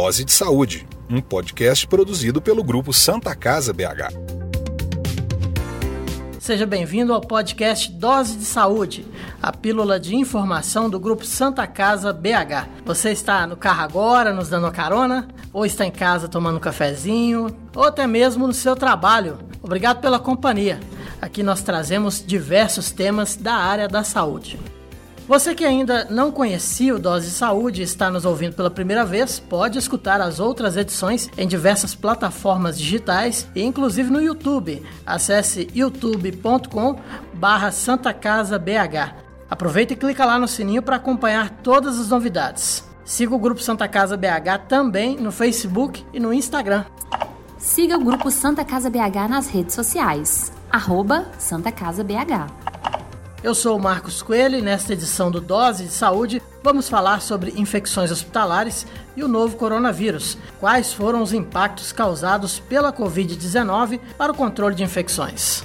Dose de Saúde, um podcast produzido pelo grupo Santa Casa BH. Seja bem-vindo ao podcast Dose de Saúde, a pílula de informação do grupo Santa Casa BH. Você está no carro agora, nos dando carona, ou está em casa tomando um cafezinho, ou até mesmo no seu trabalho. Obrigado pela companhia. Aqui nós trazemos diversos temas da área da saúde. Você que ainda não conhecia o Dose de Saúde e está nos ouvindo pela primeira vez, pode escutar as outras edições em diversas plataformas digitais e inclusive no YouTube. Acesse youtube.com barra Santa Casa BH. Aproveita e clica lá no sininho para acompanhar todas as novidades. Siga o Grupo Santa Casa BH também no Facebook e no Instagram. Siga o Grupo Santa Casa BH nas redes sociais. Arroba Santa Casa BH. Eu sou o Marcos Coelho e nesta edição do Dose de Saúde vamos falar sobre infecções hospitalares e o novo coronavírus. Quais foram os impactos causados pela Covid-19 para o controle de infecções?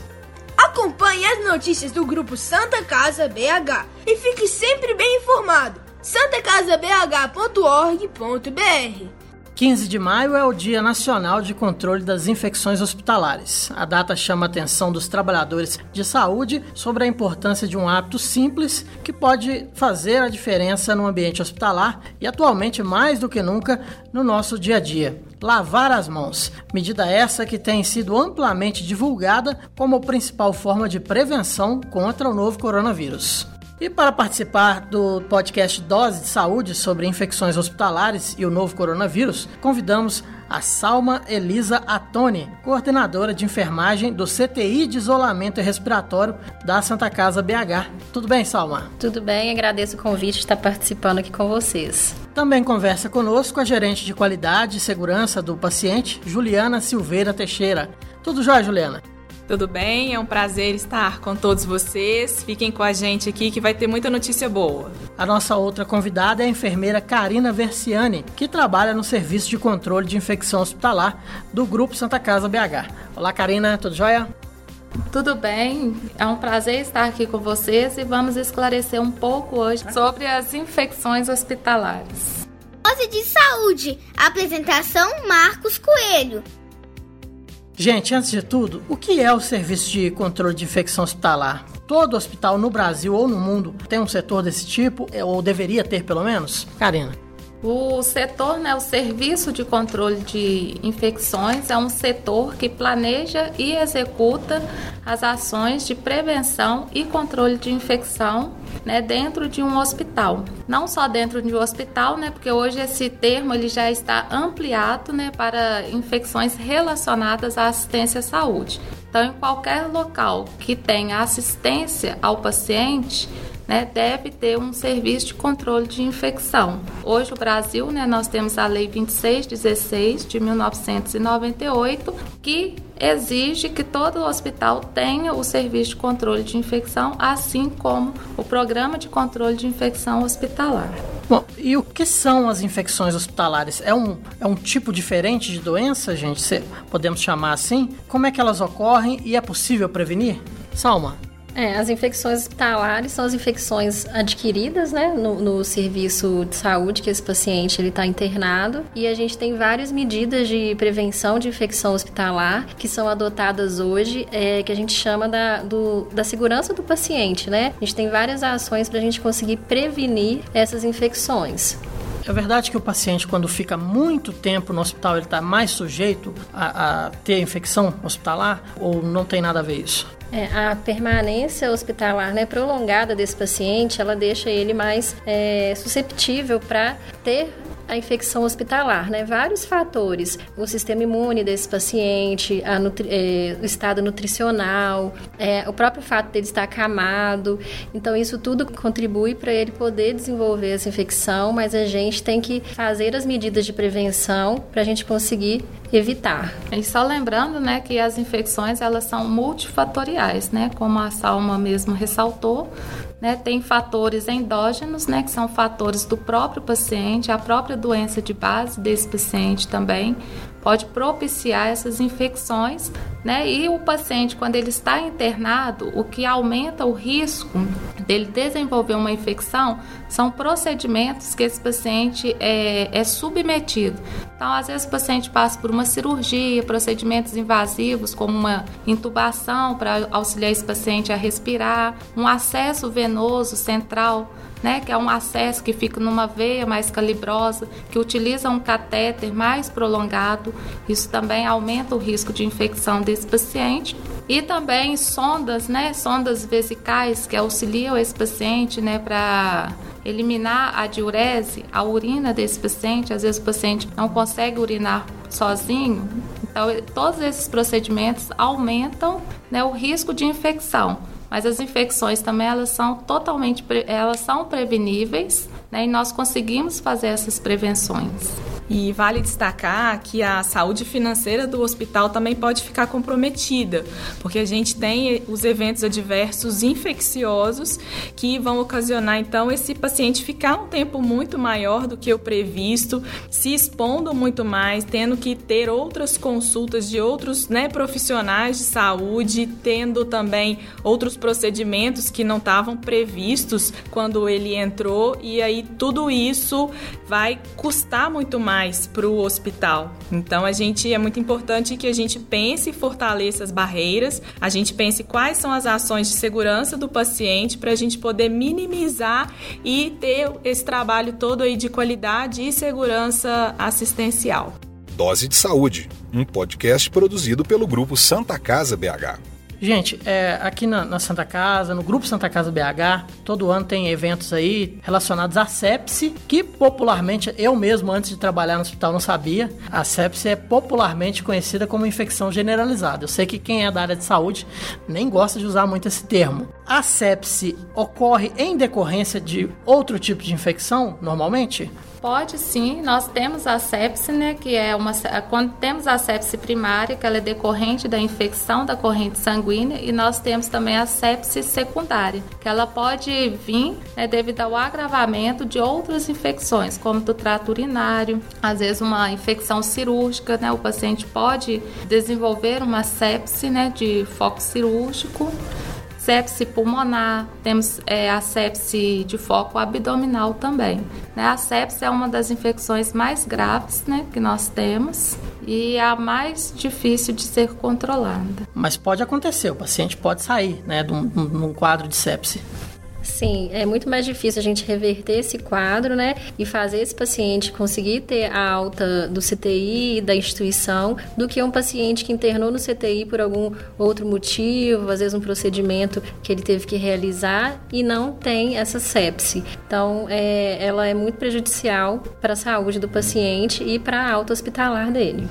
Acompanhe as notícias do grupo Santa Casa BH e fique sempre bem informado. santacasabh.org.br 15 de maio é o Dia Nacional de Controle das Infecções Hospitalares. A data chama a atenção dos trabalhadores de saúde sobre a importância de um hábito simples que pode fazer a diferença no ambiente hospitalar e, atualmente, mais do que nunca, no nosso dia a dia. Lavar as mãos. Medida essa que tem sido amplamente divulgada como principal forma de prevenção contra o novo coronavírus. E para participar do podcast Dose de Saúde sobre infecções hospitalares e o novo coronavírus, convidamos a Salma Elisa Atoni, coordenadora de enfermagem do CTI de Isolamento Respiratório da Santa Casa BH. Tudo bem, Salma? Tudo bem, agradeço o convite de estar participando aqui com vocês. Também conversa conosco a gerente de qualidade e segurança do paciente, Juliana Silveira Teixeira. Tudo jóia, Juliana? Tudo bem? É um prazer estar com todos vocês. Fiquem com a gente aqui que vai ter muita notícia boa. A nossa outra convidada é a enfermeira Karina Versiani, que trabalha no Serviço de Controle de Infecção Hospitalar do Grupo Santa Casa BH. Olá, Karina, tudo jóia? Tudo bem, é um prazer estar aqui com vocês e vamos esclarecer um pouco hoje sobre as infecções hospitalares. Dose de saúde, apresentação Marcos Coelho. Gente, antes de tudo, o que é o Serviço de Controle de Infecção Hospitalar? Todo hospital no Brasil ou no mundo tem um setor desse tipo, ou deveria ter pelo menos? Karina. O setor, né, o Serviço de Controle de Infecções, é um setor que planeja e executa as ações de prevenção e controle de infecção né, dentro de um hospital. Não só dentro de um hospital, né, porque hoje esse termo ele já está ampliado né, para infecções relacionadas à assistência à saúde. Então, em qualquer local que tenha assistência ao paciente, né, deve ter um serviço de controle de infecção. Hoje, o Brasil, né, nós temos a Lei 2616 de 1998, que exige que todo hospital tenha o serviço de controle de infecção, assim como o programa de controle de infecção hospitalar. Bom, e o que são as infecções hospitalares? É um, é um tipo diferente de doença, gente? Podemos chamar assim? Como é que elas ocorrem e é possível prevenir? Salma. É, as infecções hospitalares são as infecções adquiridas, né, no, no serviço de saúde que esse paciente ele está internado e a gente tem várias medidas de prevenção de infecção hospitalar que são adotadas hoje, é, que a gente chama da, do, da segurança do paciente, né? A gente tem várias ações para a gente conseguir prevenir essas infecções. É verdade que o paciente, quando fica muito tempo no hospital, ele está mais sujeito a, a, ter infecção hospitalar ou não tem nada a ver isso? É, a permanência hospitalar né, prolongada desse paciente, ela deixa ele mais é, susceptível para ter a infecção hospitalar, né? Vários fatores, o sistema imune desse paciente, é, o estado nutricional, é, o próprio fato dele estar acamado. Então, isso tudo contribui para ele poder desenvolver essa infecção, mas a gente tem que fazer as medidas de prevenção para a gente conseguir evitar. E só lembrando, né, que as infecções elas são multifatoriais, né, como a Salma mesmo ressaltou, né, tem fatores endógenos, né, que são fatores do próprio paciente, a própria doença de base desse paciente também pode propiciar essas infecções, né? E o paciente, quando ele está internado, o que aumenta o risco dele desenvolver uma infecção são procedimentos que esse paciente é, é submetido. Então, às vezes, o paciente passa por uma cirurgia, procedimentos invasivos, como uma intubação para auxiliar esse paciente a respirar, um acesso venoso central né, que é um acesso que fica numa veia mais calibrosa, que utiliza um catéter mais prolongado. Isso também aumenta o risco de infecção desse paciente. E também sondas, né, sondas vesicais que auxiliam esse paciente, né, para eliminar a diurese, a urina desse paciente. Às vezes o paciente não consegue urinar sozinho. Então, todos esses procedimentos aumentam né, o risco de infecção. Mas as infecções também elas são totalmente elas são preveníveis, né? E nós conseguimos fazer essas prevenções. E vale destacar que a saúde financeira do hospital também pode ficar comprometida, porque a gente tem os eventos adversos infecciosos que vão ocasionar então esse paciente ficar um tempo muito maior do que o previsto, se expondo muito mais, tendo que ter outras consultas de outros né, profissionais de saúde, tendo também outros procedimentos que não estavam previstos quando ele entrou, e aí tudo isso vai custar muito mais para o hospital. Então, a gente é muito importante que a gente pense e fortaleça as barreiras, a gente pense quais são as ações de segurança do paciente para a gente poder minimizar e ter esse trabalho todo aí de qualidade e segurança assistencial. Dose de Saúde, um podcast produzido pelo grupo Santa Casa BH. Gente, é, aqui na, na, Santa Casa, no Grupo Santa Casa BH, todo ano tem eventos aí relacionados à sepse, que popularmente, eu mesmo antes de trabalhar no hospital não sabia. A sepse é popularmente conhecida como infecção generalizada. Eu sei que quem é da área de saúde nem gosta de usar muito esse termo. A sepse ocorre em decorrência de outro tipo de infecção, normalmente? Pode sim, nós temos a sepse, né, que é uma quando temos a sepse primária, que ela é decorrente da infecção da corrente sanguínea, e nós temos também a sepse secundária, que ela pode vir né, devido ao agravamento de outras infecções, como do trato urinário, às vezes uma infecção cirúrgica, né, o paciente pode desenvolver uma sepse, né, de foco cirúrgico sepse pulmonar, temos é, a sepse de foco abdominal também. Né? A sepse é uma das infecções mais graves né, que nós temos e a mais difícil de ser controlada. Mas pode acontecer, o paciente pode sair né, de um, de um quadro de sepse. Sim, é muito mais difícil a gente reverter esse quadro, né? E fazer esse paciente conseguir ter a alta do CTI da instituição do que um paciente que internou no CTI por algum outro motivo, às vezes um procedimento que ele teve que realizar e não tem essa sepse. Então, é, ela é muito prejudicial para a saúde do paciente e para a alta hospitalar dele.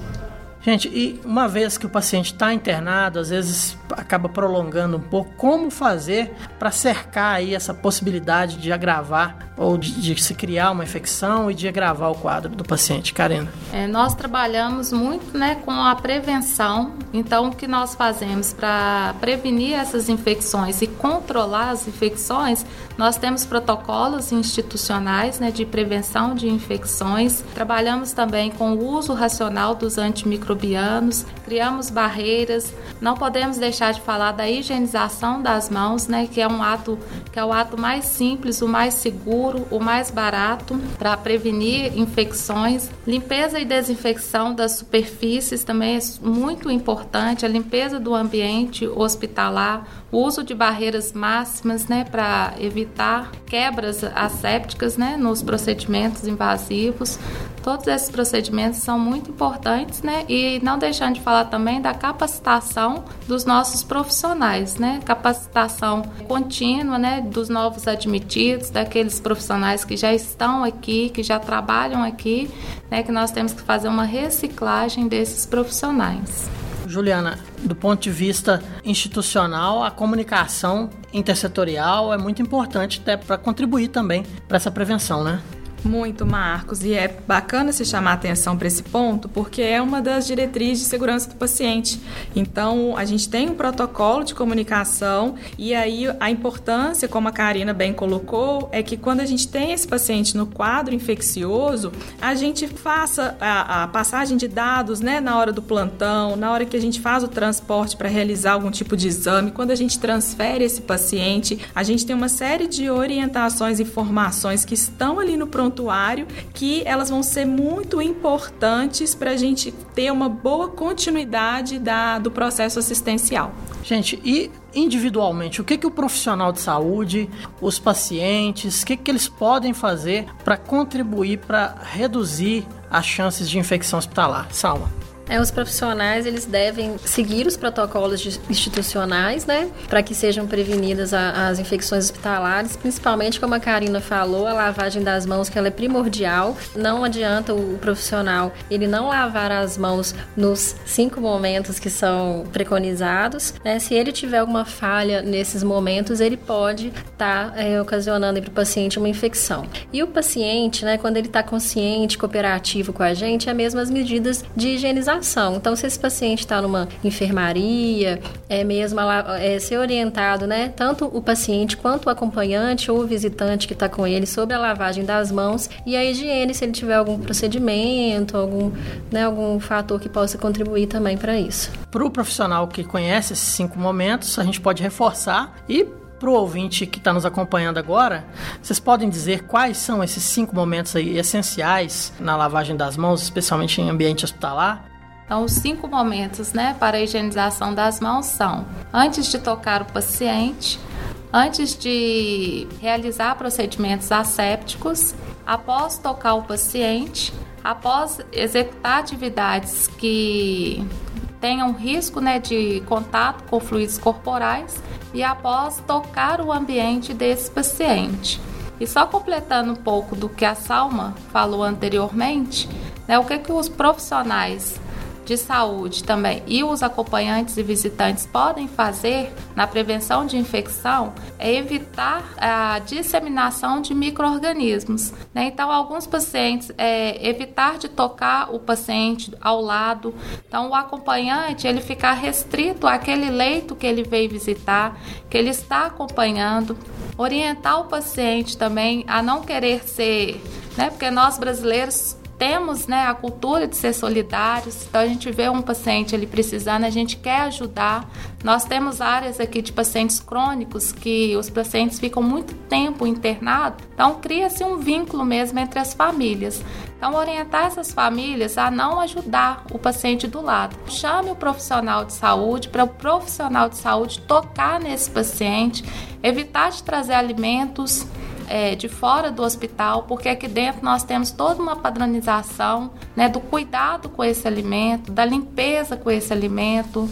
Gente, e uma vez que o paciente está internado, às vezes acaba prolongando um pouco, como fazer para cercar aí essa possibilidade de agravar ou de, de, se criar uma infecção e de agravar o quadro do paciente? Karina. É, nós trabalhamos muito né, com a prevenção, então o que nós fazemos para prevenir essas infecções e controlar as infecções, nós temos protocolos institucionais né, de prevenção de infecções, trabalhamos também com o uso racional dos antimicrobianos microbianos, criamos barreiras. Não podemos deixar de falar da higienização das mãos, né, que é um ato que é o ato mais simples, o mais seguro, o mais barato para prevenir infecções. Limpeza e desinfecção das superfícies também é muito importante, a limpeza do ambiente hospitalar, o uso de barreiras máximas, né, para evitar quebras assépticas, né, nos procedimentos invasivos. Todos esses procedimentos são muito importantes, né, e não deixando de falar também da capacitação dos nossos profissionais, né, capacitação contínua, né, dos novos admitidos, daqueles profissionais que já estão aqui, que já trabalham aqui, né, que nós temos que fazer uma reciclagem desses profissionais. Juliana, do ponto de vista institucional, a comunicação intersetorial é muito importante até para contribuir também para essa prevenção, né? Muito, Marcos. E é bacana se chamar atenção para esse ponto, porque é uma das diretrizes de segurança do paciente. Então, a gente tem um protocolo de comunicação e aí a importância, como a Karina bem colocou, é que quando a gente tem esse paciente no quadro infeccioso, a gente faça a, a passagem de dados né, na hora do plantão, na hora que a gente faz o transporte para realizar algum tipo de exame, quando a gente transfere esse paciente, a gente tem uma série de orientações e informações que estão ali no prontuário que elas vão ser muito importantes para a gente ter uma boa continuidade da, do processo assistencial. Gente, e individualmente, o que, que o profissional de saúde, os pacientes, o que, que eles podem fazer para contribuir para reduzir as chances de infecção hospitalar? Salma. É, os profissionais eles devem seguir os protocolos institucionais, né, para que sejam prevenidas a, as infecções hospitalares, principalmente como a Karina falou, a lavagem das mãos que ela é primordial. Não adianta o, profissional ele não lavar as mãos nos cinco momentos que são preconizados. Né? Se ele tiver alguma falha nesses momentos, ele pode estar tá, é, ocasionando para o paciente uma infecção. E o paciente, né, quando ele está consciente, cooperativo com a gente, é mesmo as medidas de higienização então, se esse paciente está numa enfermaria, é mesmo é, ser orientado, né, tanto o paciente quanto o acompanhante ou o visitante que está com ele sobre a lavagem das mãos e a higiene, se ele tiver algum procedimento, algum, né, algum fator que possa contribuir também para isso. Para o profissional que conhece esses cinco momentos, a gente pode reforçar e para o ouvinte que está nos acompanhando agora, vocês podem dizer quais são esses cinco momentos aí essenciais na lavagem das mãos, especialmente em ambiente hospitalar? Então, os cinco momentos né, para a higienização das mãos são: antes de tocar o paciente, antes de realizar procedimentos assépticos, após tocar o paciente, após executar atividades que tenham risco né, de contato com fluidos corporais e após tocar o ambiente desse paciente. E só completando um pouco do que a Salma falou anteriormente, né, o que, que os profissionais de saúde também e os acompanhantes e visitantes podem fazer na prevenção de infecção é evitar a disseminação de micro-organismos. Né? Então, alguns pacientes, é, evitar de tocar o paciente ao lado. Então, o acompanhante, ele ficar restrito àquele leito que ele veio visitar, que ele está acompanhando. Orientar o paciente também a não querer ser, né? Porque nós brasileiros temos né, a cultura de ser solidários, então a gente vê um paciente ele precisando, a gente quer ajudar. Nós temos áreas aqui de pacientes crônicos que os pacientes ficam muito tempo internados, então cria-se um vínculo mesmo entre as famílias. Então, orientar essas famílias a não ajudar o paciente do lado. Chame o profissional de saúde para o profissional de saúde tocar nesse paciente, evitar de trazer alimentos é, de fora do hospital, porque aqui dentro nós temos toda uma padronização né, do cuidado com esse alimento, da limpeza com esse alimento.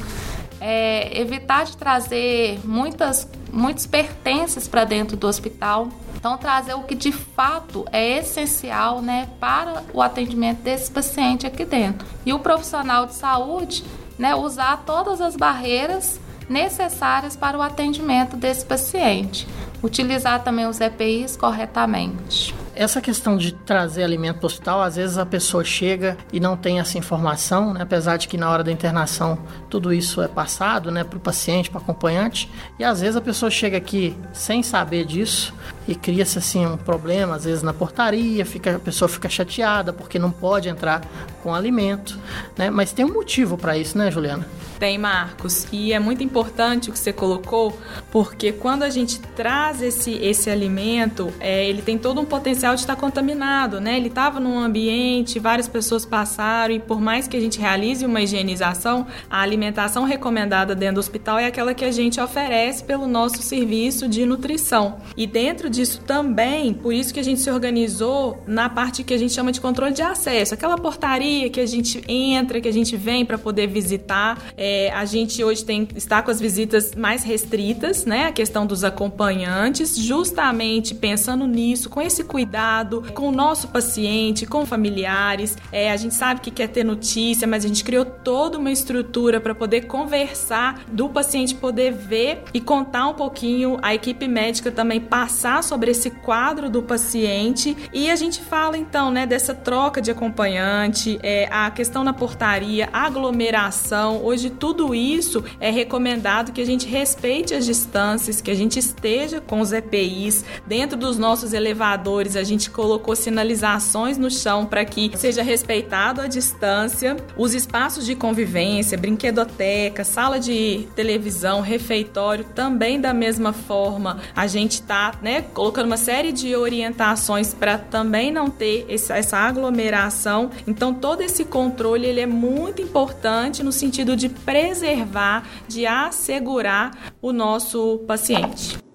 É, evitar de trazer muitas, muitos pertences para dentro do hospital. Então, trazer o que de fato é essencial né, para o atendimento desse paciente aqui dentro. E o profissional de saúde né, usar todas as barreiras necessárias para o atendimento desse paciente. Utilizar também os EPIs corretamente. Essa questão de trazer alimento para o hospital, às vezes a pessoa chega e não tem essa informação, né? apesar de que na hora da internação tudo isso é passado né, para o paciente, para o acompanhante, e às vezes a pessoa chega aqui sem saber disso e cria-se assim um problema, às vezes na portaria, fica, a pessoa fica chateada porque não pode entrar com alimento, né? mas tem um motivo para isso, né, Juliana? Tem, Marcos. E é muito importante o que você colocou, porque quando a gente traz esse, esse alimento, é, ele tem todo um potencial de estar contaminado, né? Ele estava num ambiente, várias pessoas passaram, e por mais que a gente realize uma higienização, a alimentação recomendada dentro do hospital é aquela que a gente oferece pelo nosso serviço de nutrição. E dentro disso também, por isso que a gente se organizou na parte que a gente chama de controle de acesso, aquela portaria que a gente entra, que a gente vem para poder visitar. É, a gente hoje tem, está com as visitas mais restritas, né? A questão dos acompanhantes, justamente pensando nisso, com esse cuidado cuidado com o nosso paciente, com familiares. É, a gente sabe que quer ter notícia, mas a gente criou toda uma estrutura para poder conversar, do paciente poder ver e contar um pouquinho, a equipe médica também passar sobre esse quadro do paciente e a gente fala então, né, dessa troca de acompanhante, é, a questão na portaria, aglomeração. Hoje tudo isso é recomendado que a gente respeite as distâncias, que a gente esteja com os EPIs dentro dos nossos elevadores. A gente colocou sinalizações no chão para que seja respeitado a distância. Os espaços de convivência, brinquedoteca, sala de televisão, refeitório, também da mesma forma. A gente está, né, colocando uma série de orientações para também não ter essa aglomeração. Então todo esse controle ele é muito importante no sentido de preservar, de assegurar o nosso paciente.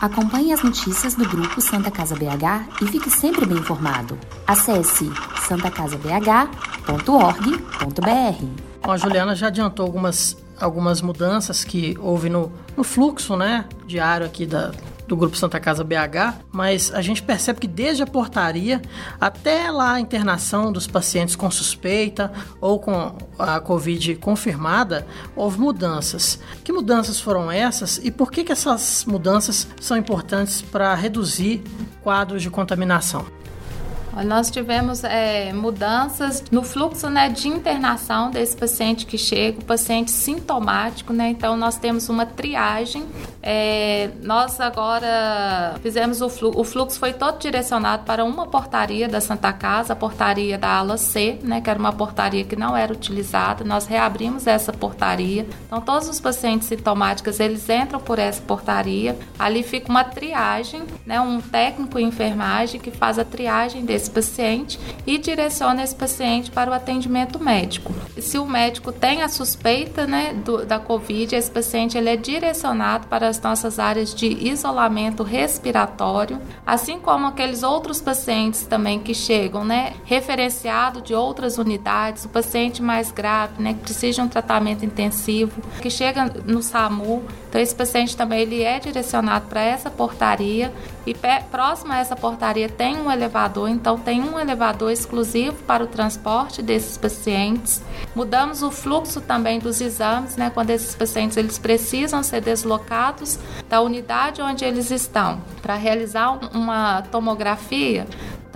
Acompanhe as notícias do grupo Santa Casa BH e fique sempre bem informado. Acesse santacasabh.org.br. a Juliana já adiantou algumas, algumas mudanças que houve no, no fluxo né, diário aqui da, do Grupo Santa Casa BH, mas a gente percebe que desde a portaria até lá a internação dos pacientes com suspeita ou com a Covid confirmada, houve mudanças. Que mudanças foram essas e por que, que essas mudanças são importantes para reduzir quadros de contaminação? Nós tivemos é, mudanças no fluxo né, de internação desse paciente que chega, o paciente sintomático, né? Então nós temos uma triagem. É, nós agora fizemos o fluxo, o fluxo foi todo direcionado para uma portaria da Santa Casa, a portaria da ala C, né? Que era uma portaria que não era utilizada. Nós reabrimos essa portaria. Então todos os pacientes sintomáticos eles entram por essa portaria. Ali fica uma triagem, né? Um técnico em enfermagem que faz a triagem desse esse paciente e direciona esse paciente para o atendimento médico. Se o médico tem a suspeita né, do, da Covid, esse paciente ele é direcionado para as nossas áreas de isolamento respiratório, assim como aqueles outros pacientes também que chegam, né, referenciado de outras unidades, o paciente mais grave, né, que precisa de um tratamento intensivo, que chega no SAMU, então esse paciente também ele é direcionado para essa portaria e próximo a essa portaria tem um elevador, então tem um elevador exclusivo para o transporte desses pacientes. Mudamos o fluxo também dos exames, né, quando esses pacientes eles precisam ser deslocados da unidade onde eles estão para realizar uma tomografia.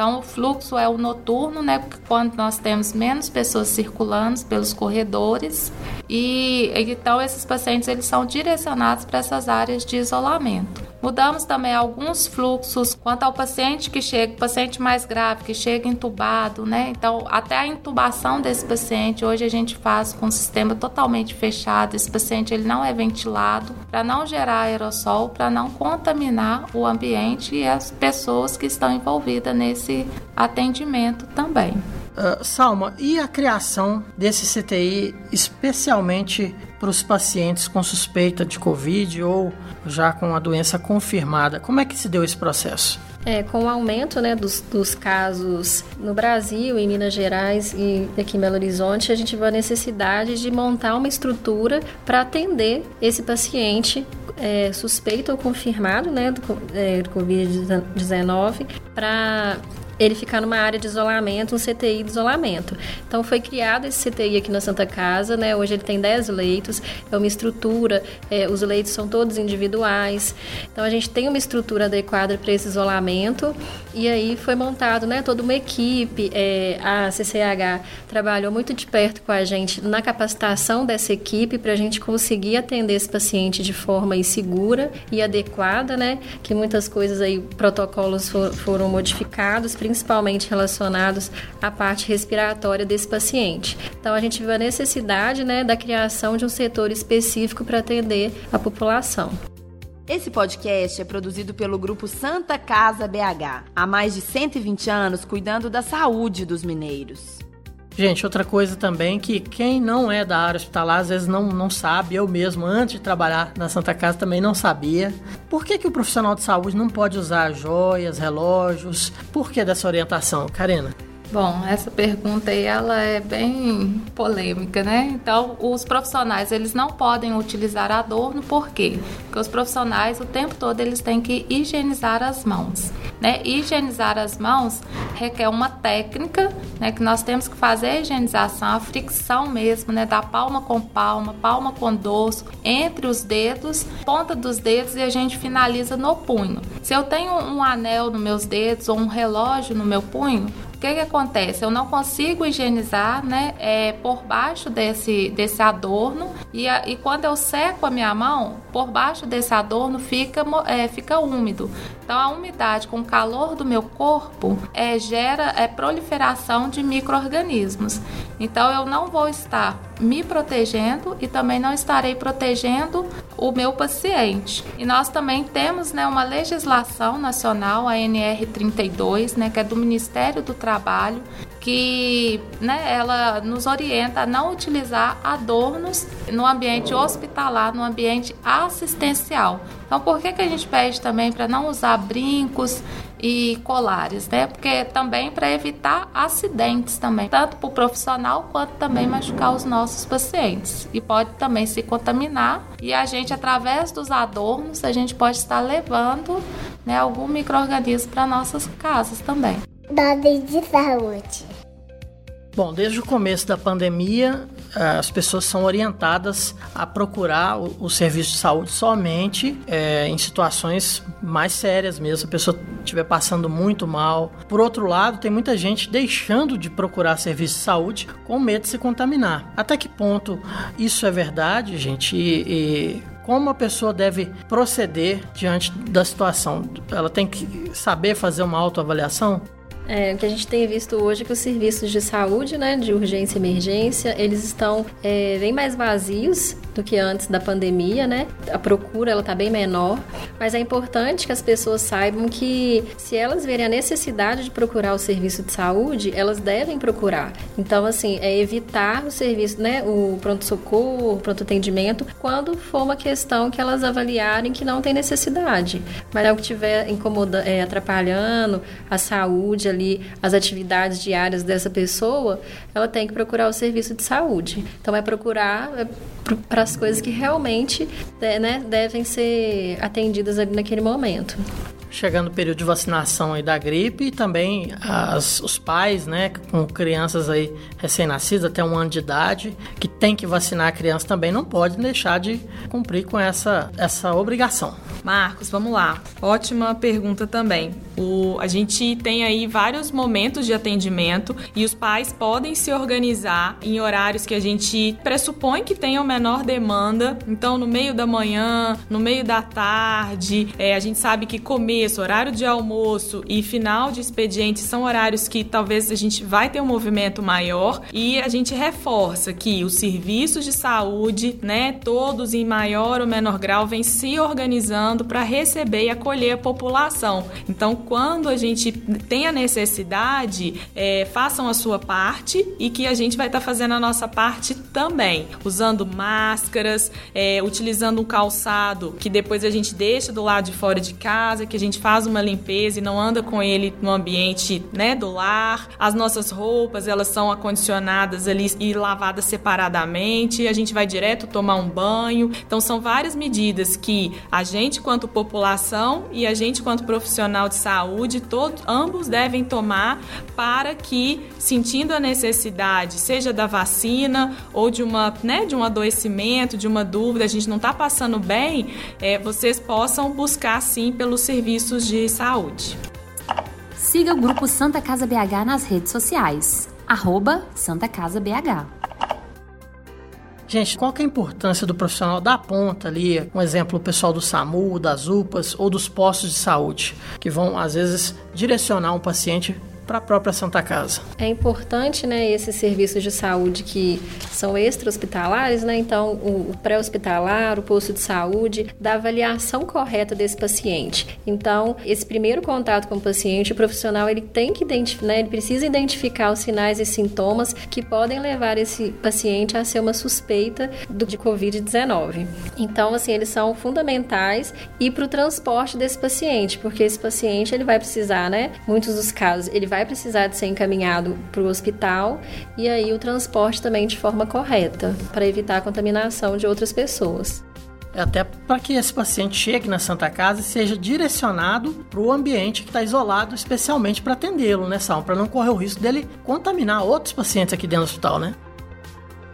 Então, o fluxo é o noturno, né? Quando nós temos menos pessoas circulando pelos corredores. E então, esses pacientes eles são direcionados para essas áreas de isolamento. Mudamos também alguns fluxos quanto ao paciente que chega, paciente mais grave, que chega entubado, né? Então, até a intubação desse paciente, hoje a gente faz com um sistema totalmente fechado. Esse paciente ele não é ventilado para não gerar aerossol, para não contaminar o ambiente e as pessoas que estão envolvidas nesse atendimento também. Uh, Salma, e a criação desse CTI especialmente para os pacientes com suspeita de Covid ou já com a doença confirmada? Como é que se deu esse processo? É, com o aumento né, dos, dos, casos no Brasil, em Minas Gerais e aqui em Belo Horizonte, a gente viu a necessidade de montar uma estrutura para atender esse paciente é, suspeito ou confirmado né, do, é, do Covid-19 para ele ficar numa área de isolamento, um CTI de isolamento. Então foi criado esse CTI aqui na Santa Casa, né? Hoje ele tem 10 leitos, é uma estrutura, é, os leitos são todos individuais. Então a gente tem uma estrutura adequada para esse isolamento e aí foi montado, né, toda uma equipe. É, a CCH trabalhou muito de perto com a gente na capacitação dessa equipe para a gente conseguir atender esse paciente de forma segura e adequada, né? Que muitas coisas aí, protocolos for, foram modificados, principalmente relacionados à parte respiratória desse paciente. Então a gente viu a necessidade né, da criação de um setor específico para atender a população. Esse podcast é produzido pelo grupo Santa Casa BH, há mais de 120 anos cuidando da saúde dos mineiros. Gente, outra coisa também que quem não é da área hospitalar às vezes não, não sabe, eu mesmo, antes de trabalhar na Santa Casa, também não sabia. Por que, que o profissional de saúde não pode usar joias, relógios? Por que dessa orientação, Karina? Bom, essa pergunta aí ela é bem polêmica, né? Então, os profissionais eles não podem utilizar adorno, por quê? Porque os profissionais o tempo todo eles têm que higienizar as mãos. Né? Higienizar as mãos requer uma técnica, né, que nós temos que fazer a higienização, a fricção mesmo, né, da palma com palma, palma com dorso, entre os dedos, ponta dos dedos e a gente finaliza no punho. Se eu tenho um anel nos meus dedos ou um relógio no meu punho, que, que acontece? Eu não consigo higienizar né, é, por baixo desse, desse adorno e, a, e quando eu seco a minha mão, por baixo desse adorno fica, é, fica úmido. Então a umidade com o calor do meu corpo é, gera é, proliferação de micro-organismos. Então eu não vou estar me protegendo e também não estarei protegendo o meu paciente. E nós também temos né, uma legislação nacional, a NR32, né, que é do Ministério do Trabalho, que né, ela nos orienta a não utilizar adornos no ambiente hospitalar, no ambiente assistencial. Então, por que, que a gente pede também para não usar brincos e colares, né? Porque também para evitar acidentes também, tanto para o profissional quanto também machucar os nossos pacientes. E pode também se contaminar e a gente, através dos adornos, a gente pode estar levando né, algum microorganismo para nossas casas também. Dados de saúde. Bom, desde o começo da pandemia, eh, as pessoas são orientadas a procurar o, serviço de saúde somente é, em situações mais sérias mesmo, a pessoa estiver passando muito mal. Por outro lado, tem muita gente deixando de procurar serviço de saúde com medo de se contaminar. Até que ponto isso é verdade, gente? E, e como a pessoa deve proceder diante da situação? Ela tem que saber fazer uma autoavaliação? É, o que a gente tem visto hoje é que os serviços de saúde, né, de urgência e emergência, eles estão é, bem mais vazios do que antes da pandemia, né? A procura ela tá bem menor, mas é importante que as pessoas saibam que se elas verem a necessidade de procurar o serviço de saúde, elas devem procurar. Então, assim, é evitar o serviço, né, o pronto socorro, o pronto atendimento, quando for uma questão que elas avaliarem que não tem necessidade. Mas é o que estiver incomodando, é, atrapalhando a saúde ali ali as atividades diárias dessa pessoa, ela tem que procurar o serviço de saúde. Então é procurar é, para as coisas que realmente né, devem ser atendidas ali naquele momento chegando o período de vacinação aí da gripe e também as, os pais, né, com crianças aí recém-nascidas até um ano de idade, que tem que vacinar a criança também, não pode deixar de cumprir com essa, essa obrigação. Marcos, vamos lá. Ótima pergunta também. O, a gente tem aí vários momentos de atendimento e os pais podem se organizar em horários que a gente pressupõe que tenham menor demanda. Então, no meio da manhã, no meio da tarde, é, a gente sabe que começo, horário de almoço e final de expediente são horários que talvez a gente vai ter um movimento maior e a gente reforça que os serviços de saúde, né, todos em maior ou menor grau, vêm se organizando para receber e acolher a população. Então, quando a gente tem a necessidade, é, façam a sua parte e que a gente vai estar tá fazendo a nossa parte também, usando máscaras, é, utilizando um calçado que depois a gente deixa do lado de fora de casa, que a gente faz uma limpeza e não anda com ele no ambiente né, do lar. As nossas roupas, elas são acondicionadas ali e lavadas separadamente. A gente vai direto tomar um banho. Então, são várias medidas que a gente, quanto população, e a gente, quanto profissional de saúde, todos, ambos devem tomar para que, sentindo a necessidade, seja da vacina ou de, uma, né, de um adoecimento, de uma dúvida, a gente não está passando bem, é, vocês possam buscar sim pelo serviço serviços de saúde. Siga o Grupo Santa Casa BH nas redes sociais. Arroba Santa Casa BH. Gente, qual é a importância do profissional da ponta ali? Um exemplo, o pessoal do SAMU, das UPAs ou dos postos de saúde, que vão, às vezes, direcionar um paciente para a própria Santa Casa. É importante, né, esses serviços de saúde que são extra-hospitalares, né? Então, o, pré-hospitalar, o posto de saúde, da avaliação correta desse paciente. Então, esse primeiro contato com o paciente, o profissional ele tem que identificar, né, ele precisa identificar os sinais e sintomas que podem levar esse paciente a ser uma suspeita do, de COVID-19. Então, assim, eles são fundamentais e para o transporte desse paciente, porque esse paciente ele vai precisar, né? Muitos dos casos ele vai vai precisar de ser encaminhado para o hospital e aí o transporte também de forma correta, para evitar a contaminação de outras pessoas. até para que esse paciente chegue na Santa Casa e seja direcionado para o ambiente que está isolado, especialmente para atendê-lo, né, Sal? Para não correr o risco dele contaminar outros pacientes aqui dentro do hospital, né?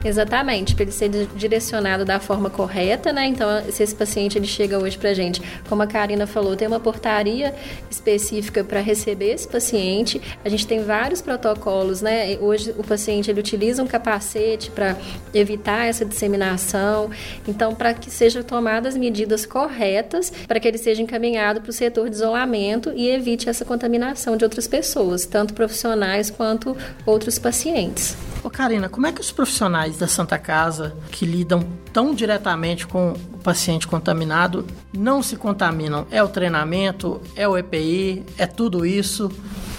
Exatamente, para ele ser direcionado da forma correta, né? Então, se esse paciente ele chega hoje para a gente, como a Karina falou, tem uma portaria específica para receber esse paciente. A gente tem vários protocolos, né? Hoje o paciente ele utiliza um capacete para evitar essa disseminação. Então, para que sejam tomadas medidas corretas para que ele seja encaminhado para o setor de isolamento e evite essa contaminação de outras pessoas, tanto profissionais quanto outros pacientes. Ô Karina, como é que os profissionais da Santa Casa que lidam tão diretamente com o paciente contaminado não se contaminam? É o treinamento? É o EPI? É tudo isso?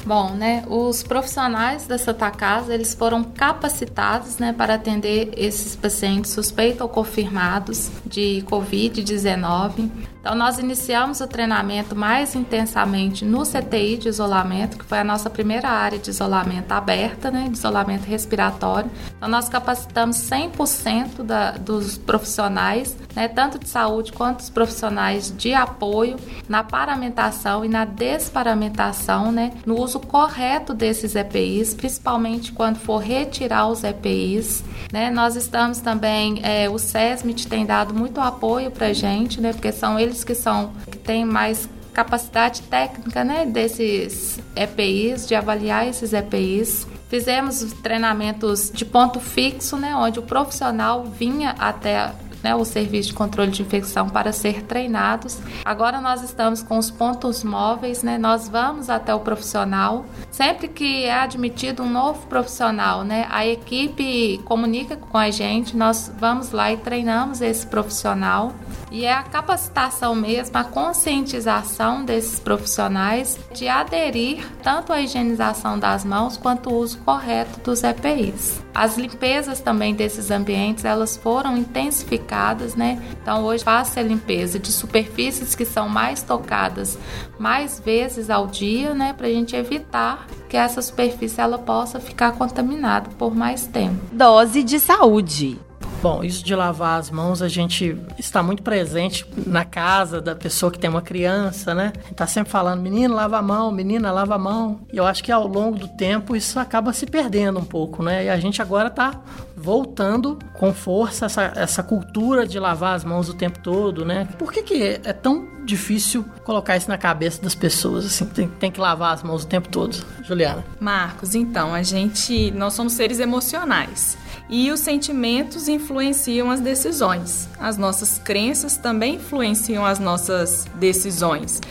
Bom, né, os profissionais da Santa Casa, eles foram capacitados, né, para atender esses pacientes suspeitos ou confirmados de COVID-19. Então, nós iniciamos o treinamento mais intensamente no CTI de isolamento, que foi a nossa primeira área de isolamento aberta, né, de isolamento respiratório. Então, nós capacitamos 100% da, dos profissionais, né, tanto de saúde quanto os profissionais de apoio, na paramentação e na desparamentação, né, no uso correto desses EPIs, principalmente quando for retirar os EPIs. Né. Nós estamos também, é, o SESMIT tem dado muito apoio para a gente, né, porque são eles que são que têm mais capacidade técnica, né, desses EPIs, de avaliar esses EPIs. Fizemos treinamentos de ponto fixo, né, onde o profissional vinha até né, o serviço de controle de infecção para ser treinados. Agora nós estamos com os pontos móveis, né? Nós vamos até o profissional. Sempre que é admitido um novo profissional, né, a equipe comunica com a gente, nós vamos lá e treinamos esse profissional. E é a capacitação mesmo, a conscientização desses profissionais de aderir tanto à higienização das mãos quanto o uso correto dos EPIs. As limpezas também desses ambientes, elas foram intensificadas, né? Então hoje faça a limpeza de superfícies que são mais tocadas mais vezes ao dia, né, para a gente evitar que essa superfície ela possa ficar contaminada por mais tempo. Dose de saúde. Bom, isso de lavar as mãos, a gente está muito presente na casa da pessoa que tem uma criança, né? Está sempre falando, menino, lava a mão, menina, lava a mão. E eu acho que ao longo do tempo isso acaba se perdendo um pouco, né? E a gente agora está voltando com força essa, essa cultura de lavar as mãos o tempo todo, né? Por que, que é tão difícil colocar isso na cabeça das pessoas, assim, tem, tem que lavar as mãos o tempo todo? Juliana. Marcos, então, a gente, nós somos seres emocionais. E os sentimentos influenciam as decisões. As nossas crenças também influenciam as nossas decisões.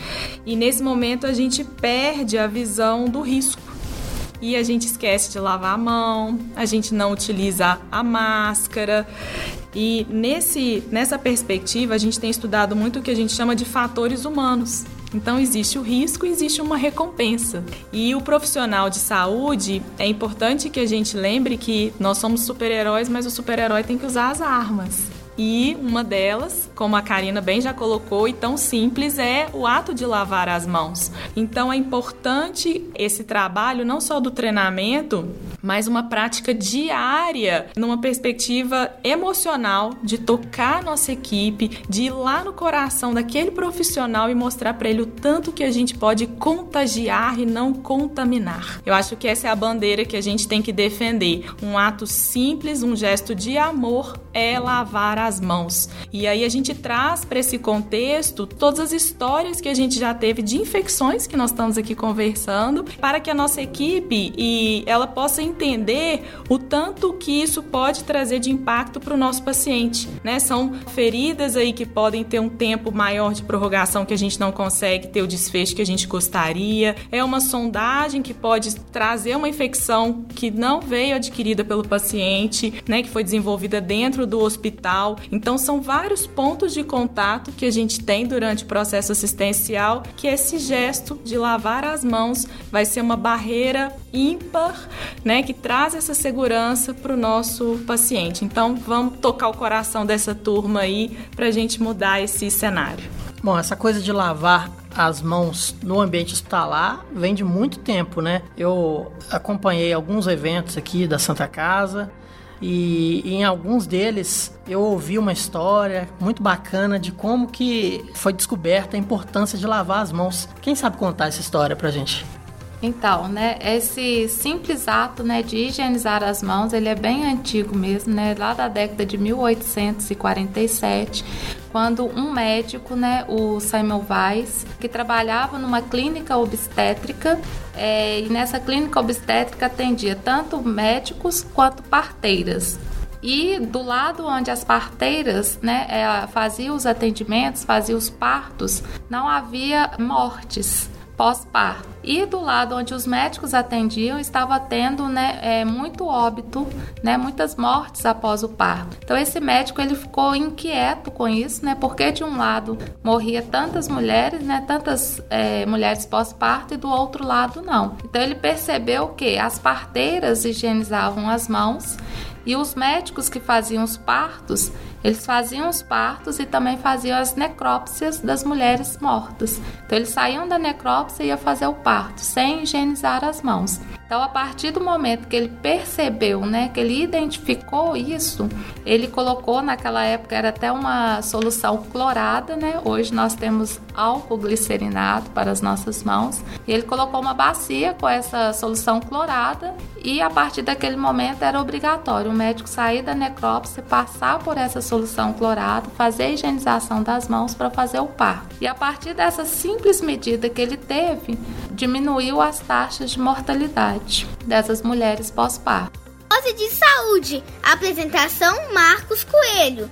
E nesse momento a gente perde a visão do risco. E a gente esquece de lavar a mão, a gente não utiliza a máscara. E nesse, nessa perspectiva, a gente tem estudado muito o que a gente chama de fatores humanos. Então existe o risco e existe uma recompensa. E o profissional de saúde, é importante que a gente lembre que nós somos super-heróis, mas o super-herói tem que usar as armas. E uma delas, como a Karina bem já colocou, e tão simples, é o ato de lavar as mãos. Então é importante esse trabalho, não só do treinamento, mas uma prática diária, numa perspectiva emocional, de tocar nossa equipe, de ir lá no coração daquele profissional e mostrar para ele o tanto que a gente pode contagiar e não contaminar. Eu acho que essa é a bandeira que a gente tem que defender. Um ato simples, um gesto de amor é lavar as mãos. E aí a gente traz para esse contexto todas as histórias que a gente já teve de infecções que nós estamos aqui conversando, para que a nossa equipe e ela possa entender o tanto que isso pode trazer de impacto para o nosso paciente, né? São feridas aí que podem ter um tempo maior de prorrogação que a gente não consegue ter o desfecho que a gente gostaria. É uma sondagem que pode trazer uma infecção que não veio adquirida pelo paciente, né, que foi desenvolvida dentro do hospital. Então são vários pontos de contato que a gente tem durante o processo assistencial que esse gesto de lavar as mãos vai ser uma barreira ímpar, né, que traz essa segurança para o nosso paciente. Então vamos tocar o coração dessa turma aí para a gente mudar esse cenário. Bom, essa coisa de lavar as mãos no ambiente hospitalar vem de muito tempo, né? Eu acompanhei alguns eventos aqui da Santa Casa E, e em alguns deles eu ouvi uma história muito bacana de como que foi descoberta a importância de lavar as mãos. Quem sabe contar essa história pra gente? Então, né, esse simples ato, né, de higienizar as mãos, ele é bem antigo mesmo, né, lá da década de 1847, quando um médico, né, o Simon Weiss, que trabalhava numa clínica obstétrica, é, e nessa clínica obstétrica atendia tanto médicos quanto parteiras. E do lado onde as parteiras né, é, faziam os atendimentos, faziam os partos, não havia mortes pós-parto. E do lado onde os médicos atendiam, estava tendo né, é, muito óbito, né, muitas mortes após o parto. Então esse médico ele ficou inquieto com isso, né, porque de um lado morria tantas mulheres, né, tantas é, mulheres pós-parto e do outro lado não. Então ele percebeu que as parteiras higienizavam as mãos e os médicos que faziam os partos, eles faziam os partos e também faziam as necrópsias das mulheres mortas. Então eles saíam da necrópsia e ia fazer o parto, sem higienizar as mãos. Então, a partir do momento que ele percebeu, né, que ele identificou isso, ele colocou naquela época era até uma solução clorada, né? Hoje nós temos álcool glicerinado para as nossas mãos. E ele colocou uma bacia com essa solução clorada e a partir daquele momento era obrigatório o médico sair da necrópsia, passar por essa solução clorada, fazer a higienização das mãos para fazer o parto. E a partir dessa simples medida que ele teve, diminuiu as taxas de mortalidade dessas mulheres pós-parto. Dose de saúde. Apresentação Marcos Coelho.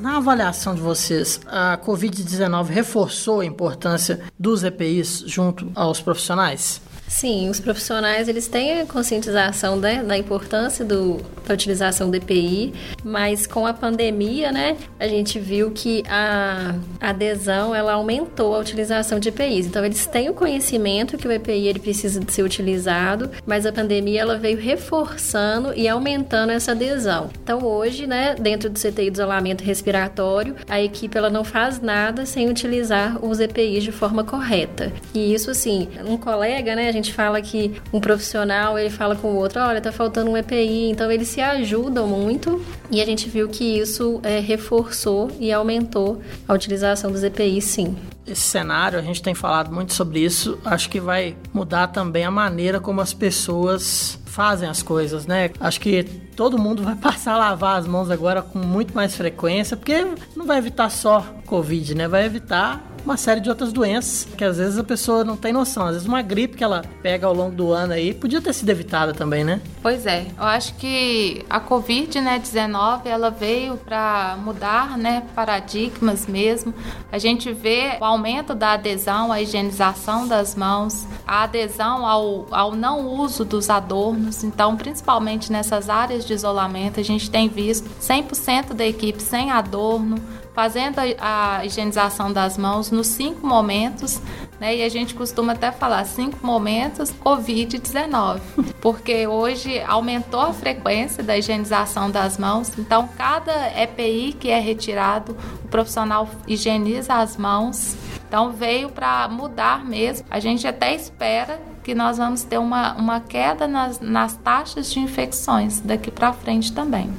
Na avaliação de vocês, a Covid-19 reforçou a importância dos EPIs junto aos profissionais? Sim, os profissionais eles têm a conscientização né, da importância do, da utilização do EPI, mas com a pandemia, né, a gente viu que a adesão ela aumentou a utilização de EPIs. Então eles têm o conhecimento que o EPI ele precisa de ser utilizado, mas a pandemia ela veio reforçando e aumentando essa adesão. Então hoje, né, dentro do CTI de isolamento respiratório, a equipe ela não faz nada sem utilizar os EPIs de forma correta. E isso assim, um colega, né, a gente gente fala que um profissional, ele fala com o outro, olha, tá faltando um EPI, então eles se ajudam muito e a gente viu que isso é, reforçou e aumentou a utilização dos EPIs, sim. Esse cenário, a gente tem falado muito sobre isso, acho que vai mudar também a maneira como as pessoas fazem as coisas, né? Acho que todo mundo vai passar a lavar as mãos agora com muito mais frequência, porque não vai evitar só Covid, né? Vai evitar uma série de outras doenças que às vezes a pessoa não tem noção. Às vezes uma gripe que ela pega ao longo do ano aí podia ter sido evitada também, né? Pois é, eu acho que a Covid, né, 19, ela veio para mudar, né, paradigmas mesmo. A gente vê o aumento da adesão à higienização das mãos, a adesão ao, ao não uso dos adornos. Então, principalmente nessas áreas de isolamento, a gente tem visto 100% da equipe sem adorno, fazendo a, a, higienização das mãos nos cinco momentos, né? E a gente costuma até falar cinco momentos Covid-19, porque hoje aumentou a frequência da higienização das mãos. Então, cada EPI que é retirado, o profissional higieniza as mãos. Então, veio para mudar mesmo. A gente até espera que nós vamos ter uma, uma queda nas, nas taxas de infecções daqui para frente também.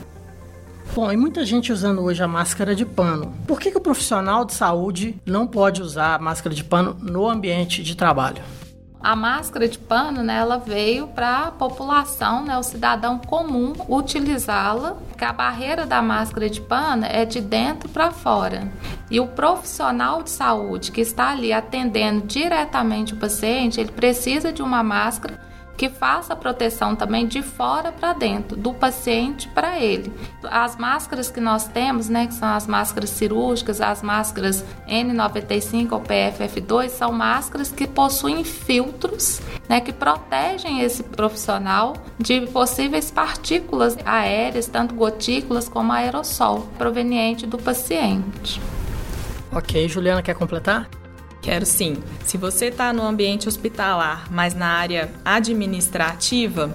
Bom, e muita gente usando hoje a máscara de pano. Por que, que o profissional de saúde não pode usar a máscara de pano no ambiente de trabalho? A máscara de pano, né, ela veio para a população, né, o cidadão comum utilizá-la, a barreira da máscara de pano é de dentro para fora. E o profissional de saúde que está ali atendendo diretamente o paciente, ele precisa de uma máscara que faça a proteção também de fora para dentro, do paciente para ele. As máscaras que nós temos, né, que são as máscaras cirúrgicas, as máscaras N95 ou PFF2, são máscaras que possuem filtros, né, que protegem esse profissional de possíveis partículas aéreas, tanto gotículas como aerossol, proveniente do paciente. Ok, Juliana quer completar? Quero sim. Se você está no ambiente hospitalar, mas na área administrativa,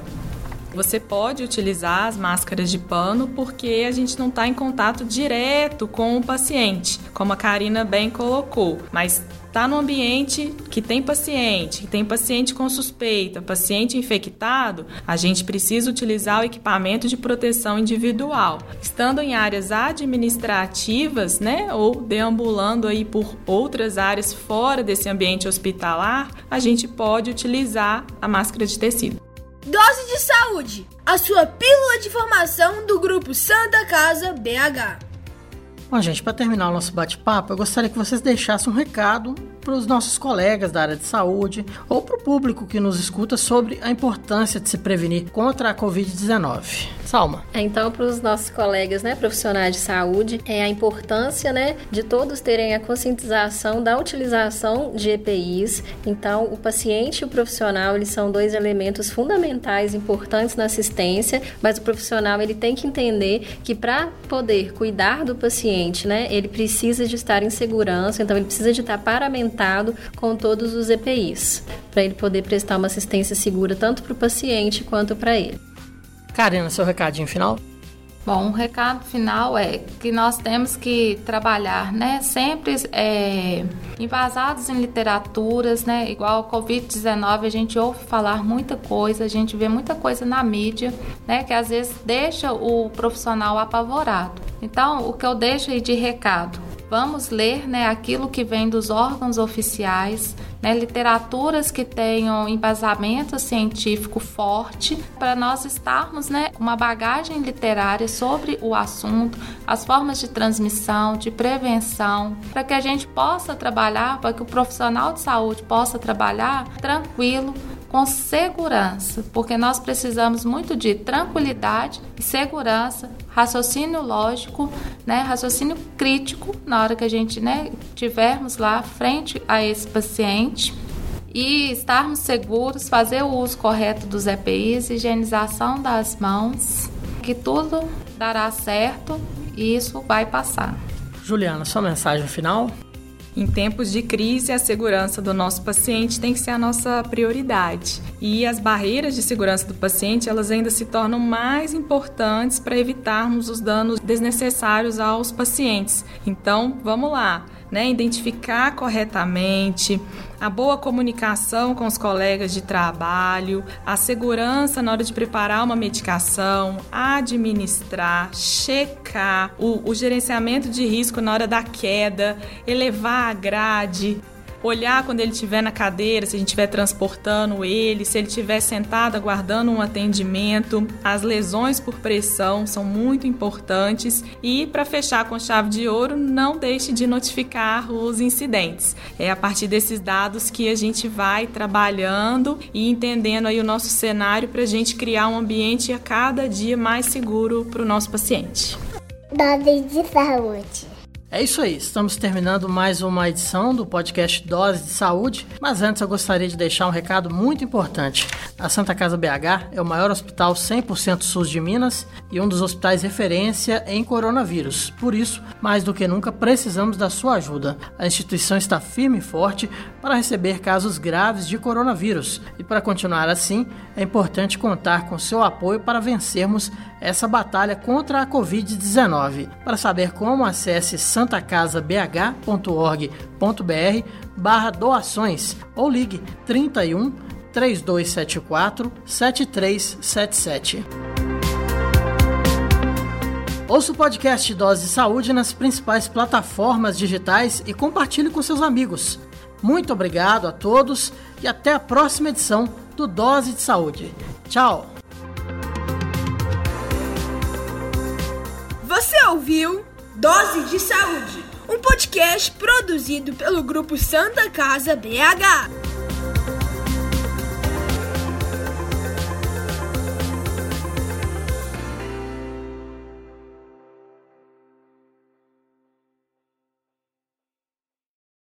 Você pode utilizar as máscaras de pano porque a gente não está em contato direto com o paciente, como a Karina bem colocou, mas está no ambiente que tem paciente, que tem paciente com suspeita, paciente infectado, a gente precisa utilizar o equipamento de proteção individual. Estando em áreas administrativas, né, ou deambulando aí por outras áreas fora desse ambiente hospitalar, a gente pode utilizar a máscara de tecido. Dose de saúde, a sua pílula de formação do grupo Santa Casa BH. Bom, gente, para terminar o nosso bate-papo, eu gostaria que vocês deixassem um recado para os nossos colegas da área de saúde ou para o público que nos escuta sobre a importância de se prevenir contra a Covid-19. Salma. É, então, para os nossos colegas, né, profissionais de saúde, é a importância, né, de todos terem a conscientização da utilização de EPIs. Então, o paciente e o profissional, eles são dois elementos fundamentais, importantes na assistência, mas o profissional, ele tem que entender que para poder cuidar do paciente, né, ele precisa de estar em segurança, então ele precisa de estar paramentado com todos os EPIs, para ele poder prestar uma assistência segura tanto para o paciente quanto para ele. Karina, seu recadinho final? Bom, o recado final é que nós temos que trabalhar, né, sempre é, embasados em literaturas, né, igual a Covid-19, a gente ouve falar muita coisa, a gente vê muita coisa na mídia, né, que às vezes deixa o profissional apavorado. Então, o que eu deixo aí de recado, vamos ler, né, aquilo que vem dos órgãos oficiais, né, literaturas que tenham embasamento científico forte, para nós estarmos né, uma bagagem literária sobre o assunto, as formas de transmissão, de prevenção, para que a gente possa trabalhar, para que o profissional de saúde possa trabalhar tranquilo, com segurança, porque nós precisamos muito de tranquilidade segurança, raciocínio lógico, né, raciocínio crítico na hora que a gente, né, tivermos lá frente a esse paciente e estarmos seguros, fazer o uso correto dos EPIs, higienização das mãos, que tudo dará certo e isso vai passar. Juliana, sua mensagem final? Em tempos de crise, a segurança do nosso paciente tem que ser a nossa prioridade. E as barreiras de segurança do paciente, elas ainda se tornam mais importantes para evitarmos os danos desnecessários aos pacientes. Então, vamos lá né, identificar corretamente, a boa comunicação com os colegas de trabalho, a segurança na hora de preparar uma medicação, administrar, checar, o, o gerenciamento de risco na hora da queda, elevar a grade, olhar quando ele estiver na cadeira, se a gente estiver transportando ele, se ele estiver sentado aguardando um atendimento. As lesões por pressão são muito importantes e para fechar com chave de ouro, não deixe de notificar os incidentes. É a partir desses dados que a gente vai trabalhando e entendendo aí o nosso cenário para a gente criar um ambiente a cada dia mais seguro para o nosso paciente. Dose de saúde. É isso aí, estamos terminando mais uma edição do podcast Dose de Saúde, mas antes eu gostaria de deixar um recado muito importante. A Santa Casa BH é o maior hospital 100% SUS de Minas e um dos hospitais referência em coronavírus. Por isso, mais do que nunca, precisamos da sua ajuda. A instituição está firme e forte para receber casos graves de coronavírus e para continuar assim, é importante contar com seu apoio para vencermos essa batalha contra a Covid-19. Para saber como, acesse santacasabh.org.br barra doações ou ligue 31 3274 7377. Ouça o podcast Dose de Saúde nas principais plataformas digitais e compartilhe com seus amigos. Muito obrigado a todos e até a próxima edição do Dose de Saúde. Tchau! Você ouviu Dose de Saúde, um podcast produzido pelo Grupo Santa Casa BH.